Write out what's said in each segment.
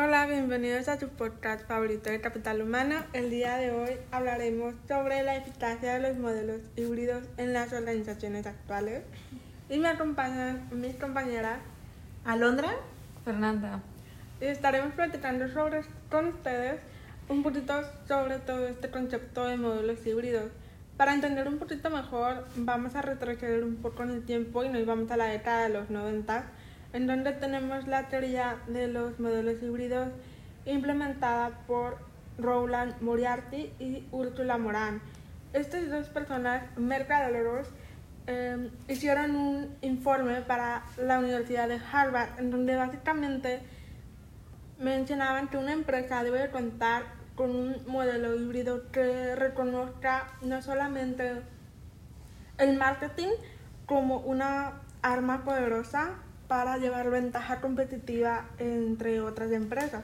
Hola, bienvenidos a su podcast favorito de Capital Humano. El día de hoy hablaremos sobre la eficacia de los modelos híbridos en las organizaciones actuales. Y me acompañan mis compañeras Alondra, Fernanda. Y estaremos platicando sobre, con ustedes un poquito sobre todo este concepto de modelos híbridos. Para entender un poquito mejor, vamos a retroceder un poco en el tiempo y nos vamos a la década de los 90 en donde tenemos la teoría de los modelos híbridos implementada por Roland Moriarty y Ursula Moran. Estas dos personas, mercaderos, eh, hicieron un informe para la Universidad de Harvard, en donde básicamente mencionaban que una empresa debe contar con un modelo híbrido que reconozca no solamente el marketing como una arma poderosa para llevar ventaja competitiva entre otras empresas.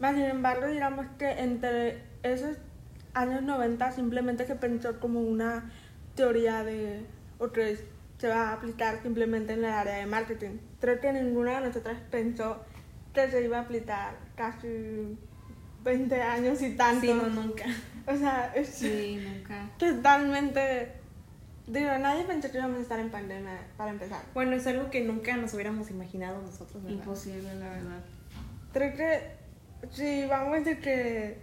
Más sin embargo, digamos que entre esos años 90 simplemente se pensó como una teoría de, o que se va a aplicar simplemente en el área de marketing. Creo que ninguna de nosotras pensó que se iba a aplicar casi 20 años y tanto. Sí, no, nunca. O sea, es sí, nunca. totalmente Digo, nadie pensó que íbamos a estar en pandemia para empezar. Bueno, es algo que nunca nos hubiéramos imaginado nosotros, ¿verdad? Imposible, la verdad. Creo que, sí, vamos a decir que,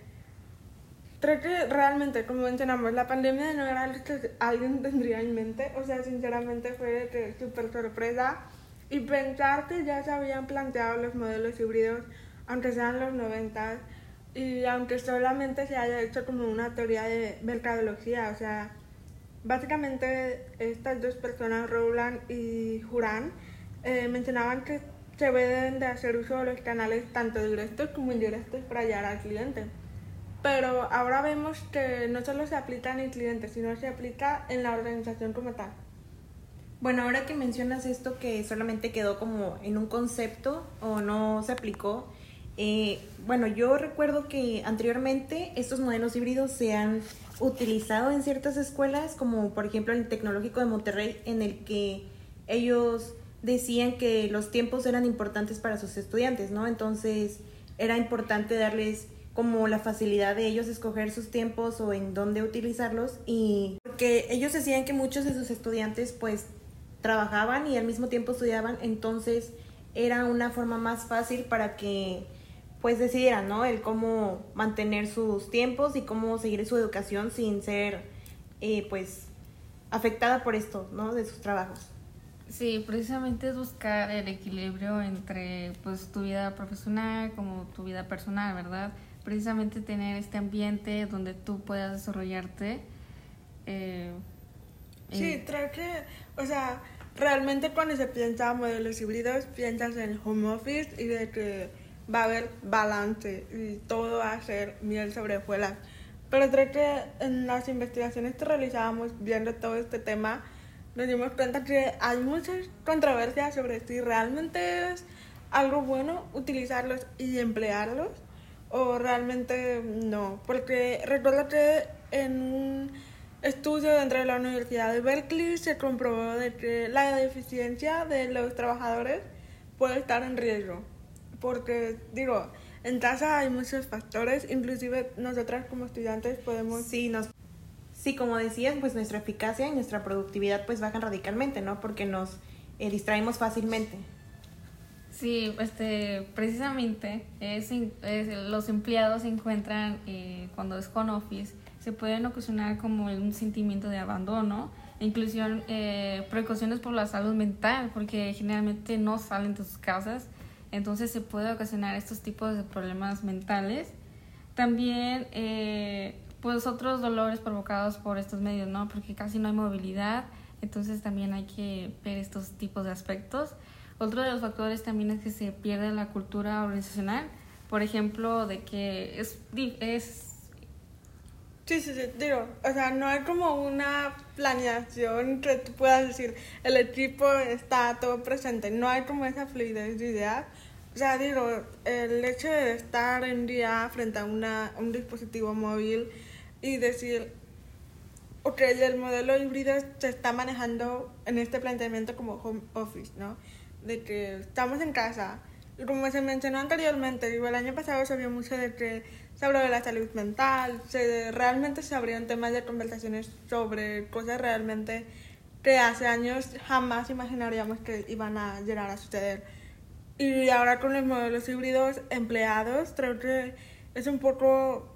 creo que realmente, como mencionamos, la pandemia no era algo que alguien tendría en mente. O sea, sinceramente fue súper sorpresa. Y pensar que ya se habían planteado los modelos híbridos, aunque sean los 90 y aunque solamente se haya hecho como una teoría de mercadología, o sea, Básicamente estas dos personas, Rowland y Juran, eh, mencionaban que se deben de hacer uso de los canales tanto directos como indirectos para llegar al cliente. Pero ahora vemos que no solo se aplica en el cliente, sino se aplica en la organización como tal. Bueno, ahora que mencionas esto que solamente quedó como en un concepto o no se aplicó, eh, bueno, yo recuerdo que anteriormente estos modelos híbridos se han utilizado en ciertas escuelas, como por ejemplo el Tecnológico de Monterrey, en el que ellos decían que los tiempos eran importantes para sus estudiantes, ¿no? Entonces era importante darles como la facilidad de ellos escoger sus tiempos o en dónde utilizarlos y que ellos decían que muchos de sus estudiantes pues trabajaban y al mismo tiempo estudiaban, entonces era una forma más fácil para que pues decidieran, ¿no? El cómo mantener sus tiempos y cómo seguir su educación sin ser, eh, pues, afectada por esto, ¿no? De sus trabajos. Sí, precisamente es buscar el equilibrio entre, pues, tu vida profesional como tu vida personal, ¿verdad? Precisamente tener este ambiente donde tú puedas desarrollarte. Eh, sí, creo que, o sea, realmente cuando se piensa modelos híbridos, piensas en home office y de que va a haber balance y todo va a ser miel sobre hojuelas. Pero creo que en las investigaciones que realizábamos viendo todo este tema, nos dimos cuenta que hay muchas controversias sobre si realmente es algo bueno utilizarlos y emplearlos o realmente no. Porque recuerdo que en un estudio dentro de la Universidad de Berkeley se comprobó de que la deficiencia de los trabajadores puede estar en riesgo porque digo, en casa hay muchos factores, inclusive nosotras como estudiantes podemos... Sí, nos... Sí, como decías, pues nuestra eficacia y nuestra productividad pues bajan radicalmente, ¿no? Porque nos eh, distraemos fácilmente. Sí, este, precisamente es, los empleados se encuentran eh, cuando es con office, se pueden ocasionar como un sentimiento de abandono, inclusión, eh, precauciones por la salud mental, porque generalmente no salen de sus casas entonces se puede ocasionar estos tipos de problemas mentales. También, eh, pues otros dolores provocados por estos medios, ¿no? Porque casi no hay movilidad, entonces también hay que ver estos tipos de aspectos. Otro de los factores también es que se pierde la cultura organizacional, por ejemplo, de que es... es Sí, sí, sí, digo, o sea, no hay como una planeación que tú puedas decir, el equipo está todo presente, no hay como esa fluidez de ideas, o sea, digo, el hecho de estar en día frente a, una, un dispositivo móvil y decir, ok, el modelo híbrido se está manejando en este planteamiento como home office, ¿no? De que estamos en casa, Y como se mencionó anteriormente, digo, el año pasado se vio mucho de que se habló de la salud mental, se, realmente se abrieron temas de conversaciones sobre cosas realmente que hace años jamás imaginaríamos que iban a llegar a suceder. Y ahora con los modelos híbridos empleados, creo que es un poco,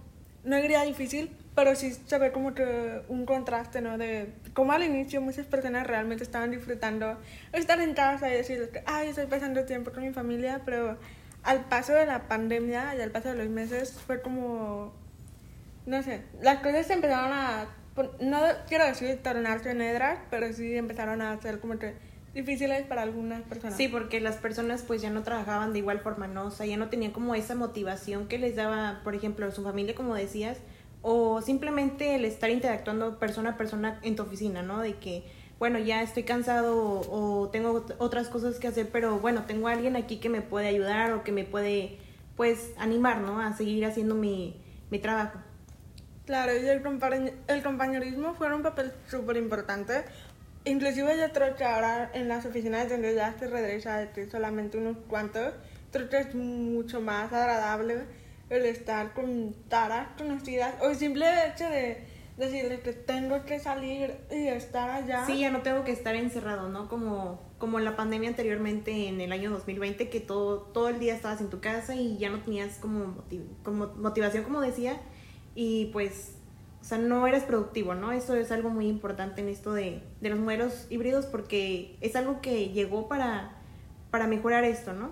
no diría difícil, pero sí se ve como que un contraste, ¿no? De cómo al inicio muchas personas realmente estaban disfrutando estar en casa y decir, ay, estoy pasando tiempo con mi familia, pero al paso de la pandemia y al paso de los meses fue como, no sé, las cosas empezaron a, no quiero decir tornarse negras, pero sí empezaron a ser como que difíciles para algunas personas. Sí, porque las personas pues ya no trabajaban de igual forma, ¿no? O sea, ya no tenían como esa motivación que les daba, por ejemplo, su familia, como decías, o simplemente el estar interactuando persona a persona en tu oficina, ¿no? De que, bueno, ya estoy cansado o, tengo otras cosas que hacer, pero bueno, tengo a alguien aquí que me puede ayudar o que me puede, pues, animar, ¿no? A seguir haciendo mi, mi trabajo. Claro, y el, el compañerismo fue un papel súper importante. Inclusive yo creo que ahora en las oficinas donde ya se regresa solamente unos cuantos, creo que es mucho más agradable el estar con taras conocidas o el simple hecho de decirle que tengo que salir y estar allá. Sí, ya no tengo que estar encerrado, ¿no? Como, como la pandemia anteriormente en el año 2020, que todo, todo el día estabas en tu casa y ya no tenías como, como motivación, como decía, y pues, o sea, no eres productivo, ¿no? Eso es algo muy importante en esto de, de los modelos híbridos porque es algo que llegó para, para mejorar esto, ¿no?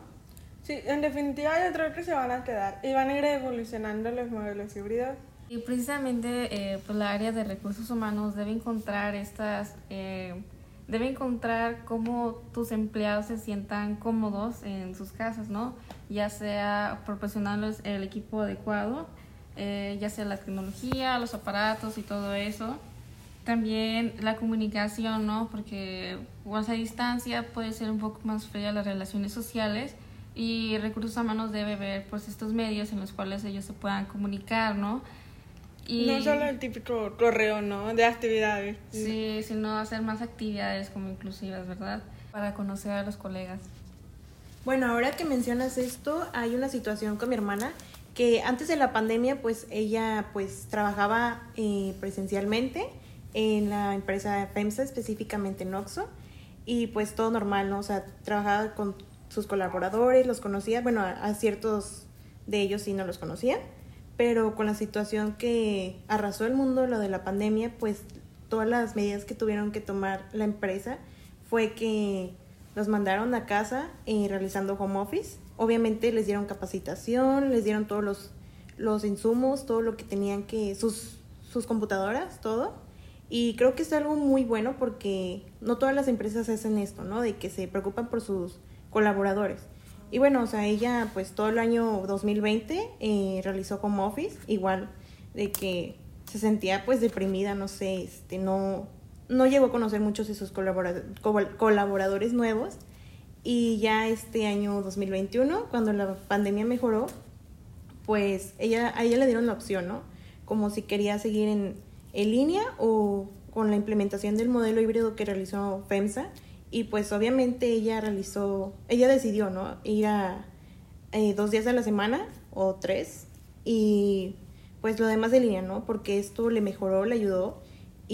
Sí, en definitiva yo creo que se van a quedar y van a ir evolucionando los modelos híbridos. Y precisamente eh, pues la área de recursos humanos debe encontrar estas, eh, debe encontrar cómo tus empleados se sientan cómodos en sus casas, ¿no? Ya sea proporcionarles el equipo adecuado, eh, ya sea la tecnología, los aparatos y todo eso. También la comunicación, ¿no? Porque a distancia puede ser un poco más fría las relaciones sociales y recursos humanos debe ver pues estos medios en los cuales ellos se puedan comunicar, ¿no? Y, no solo el típico correo, ¿no? De actividades. Sí, sino hacer más actividades como inclusivas, ¿verdad? Para conocer a los colegas. Bueno, ahora que mencionas esto, hay una situación con mi hermana que antes de la pandemia, pues ella pues trabajaba eh, presencialmente en la empresa FEMSA, específicamente en Oxo, y pues todo normal, ¿no? O sea, trabajaba con sus colaboradores, los conocía, bueno, a, ciertos de ellos sí no los conocía, pero con la situación que arrasó el mundo, lo de la pandemia, pues todas las medidas que tuvieron que tomar la empresa fue que los mandaron a casa eh, realizando home office. Obviamente les dieron capacitación, les dieron todos los, los insumos, todo lo que tenían que, sus, sus computadoras, todo. Y creo que es algo muy bueno porque no todas las empresas hacen esto, ¿no? De que se preocupan por sus colaboradores. Y bueno, o sea, ella pues todo el año 2020 eh, realizó como office, igual de que se sentía pues deprimida, no sé, este, no, no llegó a conocer muchos de sus colaboradores nuevos. Y ya este año 2021, cuando la pandemia mejoró, pues ella, a ella le dieron la opción, ¿no? Como si quería seguir en, en línea o con la implementación del modelo híbrido que realizó FEMSA y pues obviamente ella realizó, ella decidió, ¿no? Ir a eh, dos días a la semana o tres y pues lo demás de línea, ¿no? Porque esto le mejoró, le ayudó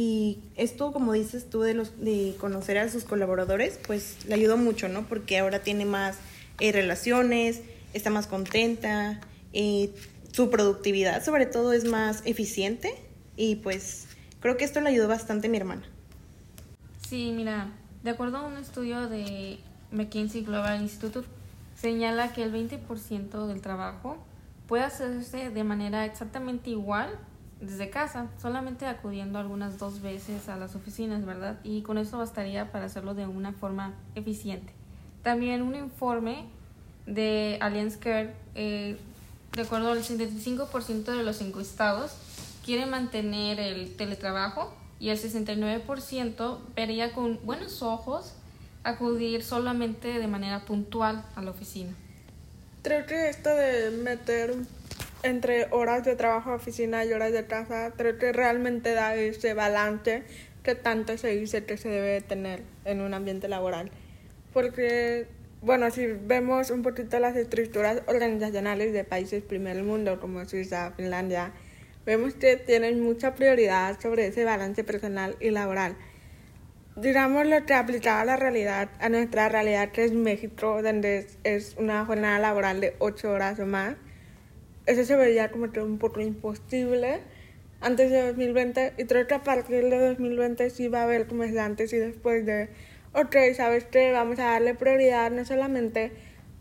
y esto, como dices tú, de, los, de conocer a sus colaboradores, pues le ayudó mucho, ¿no? Porque ahora tiene más eh, relaciones, está más contenta, eh, su productividad sobre todo es más eficiente y pues creo que esto le ayudó bastante a mi hermana. Sí, mira, de acuerdo a un estudio de McKinsey Global Institute, señala que el 20% del trabajo puede hacerse de manera exactamente igual desde casa, solamente acudiendo algunas dos veces a las oficinas, ¿verdad? Y con eso bastaría para hacerlo de una forma eficiente. También un informe de Allianz Care, eh, de acuerdo al 75% de los encuestados, quieren mantener el teletrabajo y el 69% vería con buenos ojos acudir solamente de manera puntual a la oficina. Creo que esto de meter entre horas de trabajo oficina y horas de casa, creo que realmente da ese balance que tanto se dice que se debe tener en un ambiente laboral. Porque bueno, si vemos un poquito las estructuras organizacionales de países primer mundo como Suiza, Finlandia, vemos que tienen mucha prioridad sobre ese balance personal y laboral. Digamos lo que aplicaba a la realidad, a nuestra realidad que es México, donde es una jornada laboral de 8 horas o más, eso se veía como que un poco imposible antes de 2020 y creo que a partir de 2020 sí va a haber como es antes y después de, ok, sabes que vamos a darle prioridad no solamente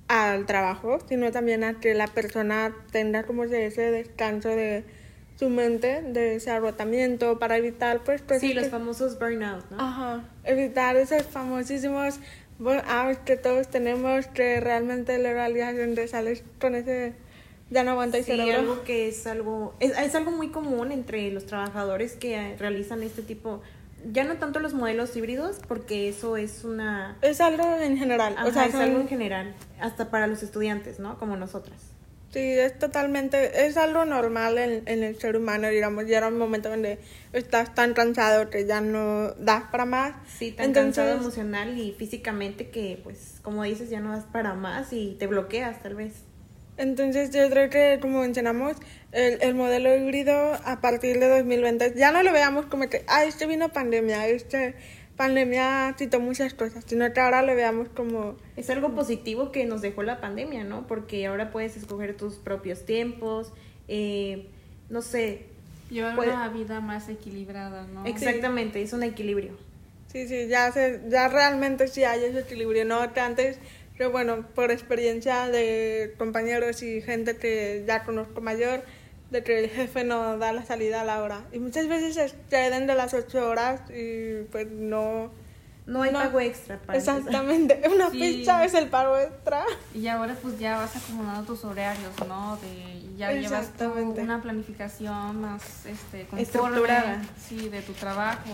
al trabajo, sino también a que la persona tenga como ese descanso de su mente, de ese agotamiento para evitar pues... sí, los famosos burnout, ¿no? Ajá, evitar esos famosísimos burnouts que todos tenemos que realmente la realidad es donde sales con ese ya no aguanta y sí, algo que es algo es, es, algo muy común entre los trabajadores que realizan este tipo ya no tanto los modelos híbridos porque eso es una es algo en general o sea es algo en general hasta para los estudiantes no como nosotras. Sí es totalmente es algo normal en, en el ser humano digamos ya era un momento donde estás tan cansado que ya no das para más. Sí tan cansado emocional y físicamente que pues como dices ya no das para más y te bloqueas tal vez entonces yo creo que, como mencionamos, el, el, modelo híbrido a partir de 2020 ya no lo veamos como que, ah, este vino pandemia, este pandemia quitó muchas cosas, sino que ahora lo veamos como... Es algo positivo que nos dejó la pandemia, ¿no? Porque ahora puedes escoger tus propios tiempos, eh, no sé. Llevar una vida más equilibrada, ¿no? Exactamente, es un equilibrio. Sí, sí, ya, se, ya realmente sí hay ese equilibrio, ¿no? Que antes pero bueno, por experiencia de compañeros y gente que ya conozco mayor, de que el jefe no da la salida a la hora. Y muchas veces exceden de las ocho horas y pues no... No hay pago extra para Exactamente, una ficha es el pago extra. Y ahora pues ya vas acomodando tus horarios, ¿no? De, ya llevas una planificación más este, estructurada. Sí, de tu trabajo,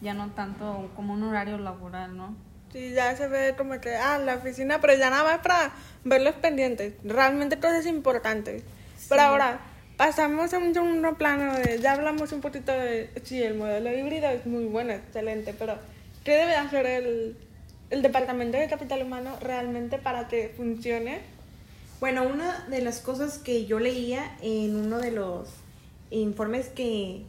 ya no tanto como un horario laboral, ¿no? Sí, ya se ve como que, ah, la oficina, pero ya nada más para ver los pendientes, realmente cosas importantes. Pero ahora, pasamos a un segundo plano de, ya hablamos un poquito de, sí, el modelo híbrido es muy bueno, excelente, pero ¿qué debe hacer el, el Departamento de Capital Humano realmente para que funcione? Bueno, una de las cosas que yo leía en uno de los informes que,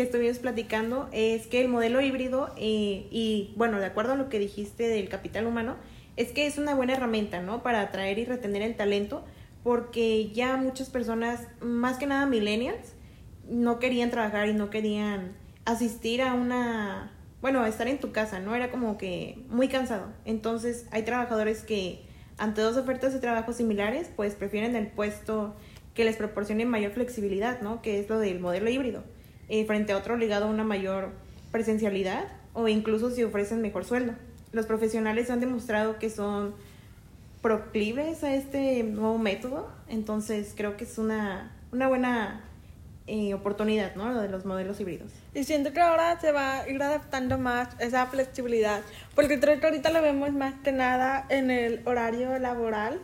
que estuvimos platicando es que el modelo híbrido, eh, y bueno, de acuerdo a lo que dijiste del capital humano, es que es una buena herramienta, ¿no? Para atraer y retener el talento, porque ya muchas personas, más que nada millennials, no querían trabajar y no querían asistir a una, bueno, estar en tu casa, ¿no? Era como que muy cansado. Entonces hay trabajadores que ante dos ofertas de trabajo similares, pues prefieren el puesto que les proporcione mayor flexibilidad, ¿no? Que es lo del modelo híbrido. Eh, frente a otro ligado a una mayor presencialidad o incluso si ofrecen mejor sueldo. Los profesionales han demostrado que son proclives a este nuevo método, entonces creo que es una, una buena eh, oportunidad, ¿no? Lo de los modelos híbridos. Y siento que ahora se va a ir adaptando más esa flexibilidad, porque creo que ahorita lo vemos más que nada en el horario laboral,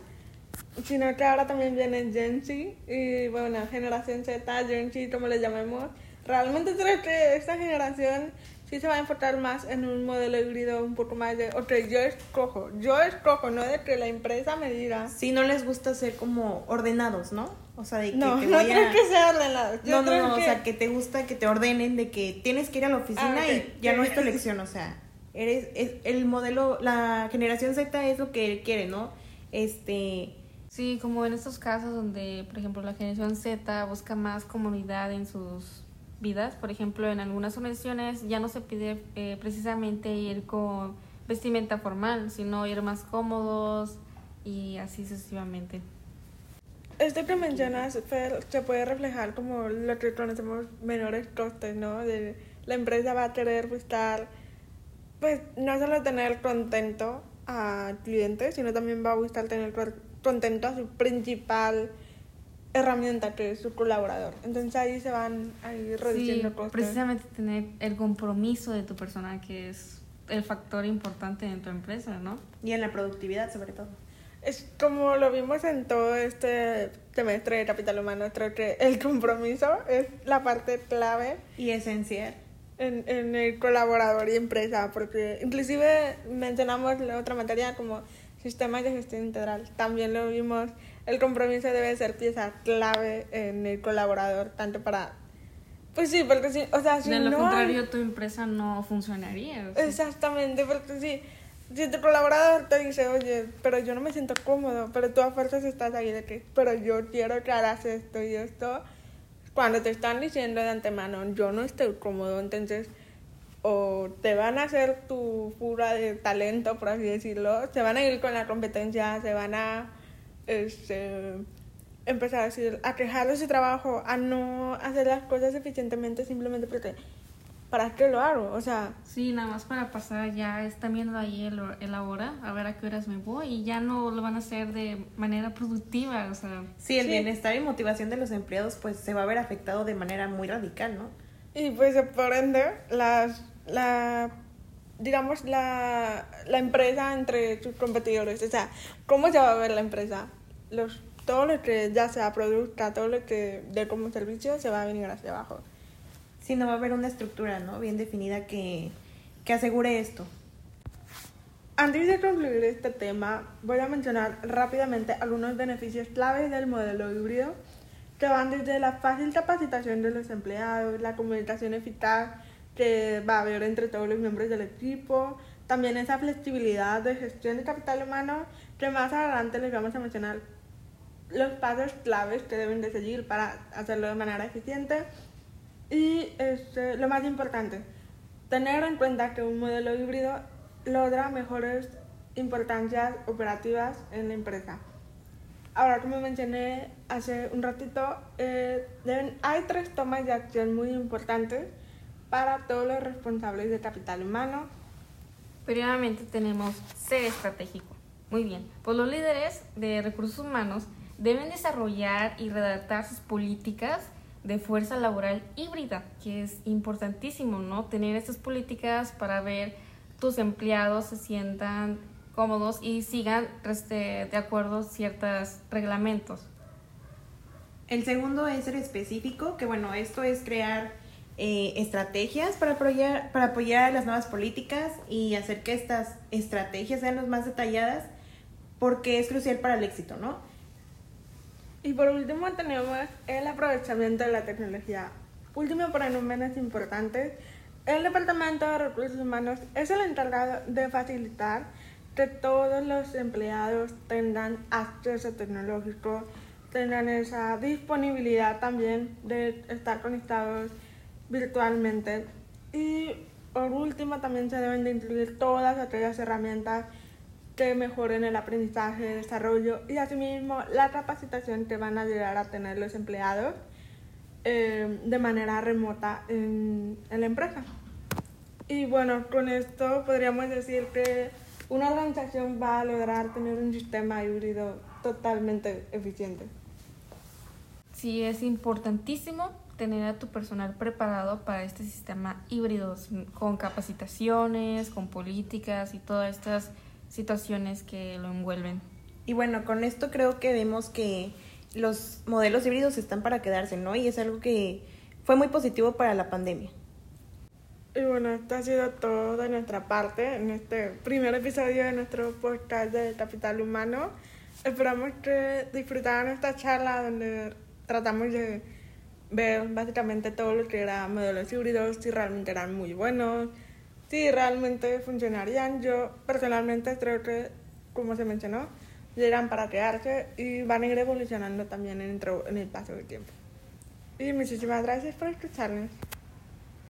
sino que ahora también viene Gen Z y, bueno, generación Z, Gen Z, como le llamemos, realmente creo que esta generación sí se va a enfocar más en un modelo híbrido un poco más de, ok, yo escojo, yo escojo, no de que la empresa me diga. Sí, no les gusta ser como ordenados, ¿no? O sea, de que no, no creo que sea ordenado. no, no, no, o sea, que te gusta que te ordenen, de que tienes que ir a la oficina ah, y ya no es tu elección, o sea, eres, es, el modelo, la generación Z es lo que quiere, ¿no? Este... Sí, como en estos casos donde, por ejemplo, la generación Z busca más comunidad en sus vidas. Por ejemplo, en algunas organizaciones ya no se pide eh, precisamente ir con vestimenta formal, sino ir más cómodos y así sucesivamente. Esto que mencionas, se puede reflejar como lo que conocemos menores costes, ¿no? De la empresa va a querer buscar, pues, no solo tener contento a clientes, sino también va a buscar tener contento a su principal herramienta que es su colaborador. Entonces ahí se van a ir reduciendo sí, Precisamente tener el compromiso de tu persona, que es el factor importante en tu empresa, ¿no? Y en la productividad, sobre todo. Es como lo vimos en todo este semestre de Capital Humano, creo que el compromiso es la parte clave. Y esencial. En, en el colaborador y empresa, porque inclusive mencionamos la otra materia como sistemas de gestión integral. También lo vimos, el compromiso debe ser pieza clave en el colaborador, tanto para... Pues sí, porque sí, o sea, si de lo no contrario, hay- tu empresa no funcionaría. o sea. Exactamente, porque sí, si tu colaborador te dice, oye, pero yo no me siento cómodo, pero tú a fuerzas estás ahí de que, pero yo quiero que hagas esto y esto, cuando te están diciendo de antemano, yo no estoy cómodo, entonces o te van a hacer tu pura de talento, por así decirlo, se van a ir con la competencia, se van a este, empezar a decir, a quejar de su trabajo, a no hacer las cosas eficientemente simplemente porque, ¿para qué lo hago? O sea, Sí, nada más para pasar, ya están viendo ahí el, el hora, a ver a qué horas me voy y ya no lo van a hacer de manera productiva, o sea, Sí, el Sí. bienestar y motivación de los empleados pues se va a ver afectado de manera muy radical, ¿no? Y pues por ende, las, la, digamos, la, la empresa entre sus competidores, o sea, ¿cómo se va a ver la empresa? Los, todo lo que ya sea produzca, todo lo que dé como servicio, se va a venir hacia abajo. Sí, no va a haber una estructura, ¿no? Bien definida que, que asegure esto. Antes de concluir este tema, voy a mencionar rápidamente algunos beneficios claves del modelo híbrido que van desde la fácil capacitación de los empleados, la comunicación eficaz que va a haber entre todos los miembros del equipo, también esa flexibilidad de gestión de capital humano que más adelante les vamos a mencionar los pasos claves que deben de seguir para hacerlo de manera eficiente. Y este, lo más importante, tener en cuenta que un modelo híbrido logra mejores importancias operativas en la empresa. Ahora, como mencioné hace un ratito, eh, deben- hay tres tomas de acción muy importantes para todos los responsables de capital humano. Primeramente tenemos ser estratégico. Muy bien. Pues los líderes de recursos humanos deben desarrollar y redactar sus políticas de fuerza laboral híbrida, que es importantísimo, ¿no? Tener estas políticas para ver tus empleados se sientan cómodos y sigan este, de acuerdo ciertos reglamentos. El segundo es ser específico, que bueno, esto es crear eh, estrategias para apoyar, para apoyar las nuevas políticas y hacer que estas estrategias sean las más detalladas porque es crucial para el éxito, ¿no? Y por último tenemos el aprovechamiento de la tecnología. Último pero no menos importante, el Departamento de Recursos Humanos es el encargado de facilitar que todos los empleados tengan acceso tecnológico, tengan esa disponibilidad también de estar conectados virtualmente. Y por último también se deben de incluir todas aquellas herramientas que mejoren el aprendizaje, el desarrollo y asimismo la capacitación que van a llegar a tener los empleados eh, de manera remota en, en la empresa. Y bueno, con esto podríamos decir que una organización va a lograr tener un sistema híbrido totalmente eficiente. Sí, es importantísimo tener a tu personal preparado para este sistema híbrido, con capacitaciones, con políticas y todas estas situaciones que lo envuelven. Y bueno, con esto creo que vemos que los modelos híbridos están para quedarse, ¿no? Y es algo que fue muy positivo para la pandemia. Y bueno, esto ha sido todo de nuestra parte en este primer episodio de nuestro podcast de Capital Humano. Esperamos que disfrutaran esta charla donde tratamos de ver básicamente todo lo que era modelos híbridos, si realmente eran muy buenos, si realmente funcionarían. Yo personalmente creo que, como se mencionó, llegan para quedarse y van a ir evolucionando también en, el paso del tiempo. Y muchísimas gracias por escucharnos.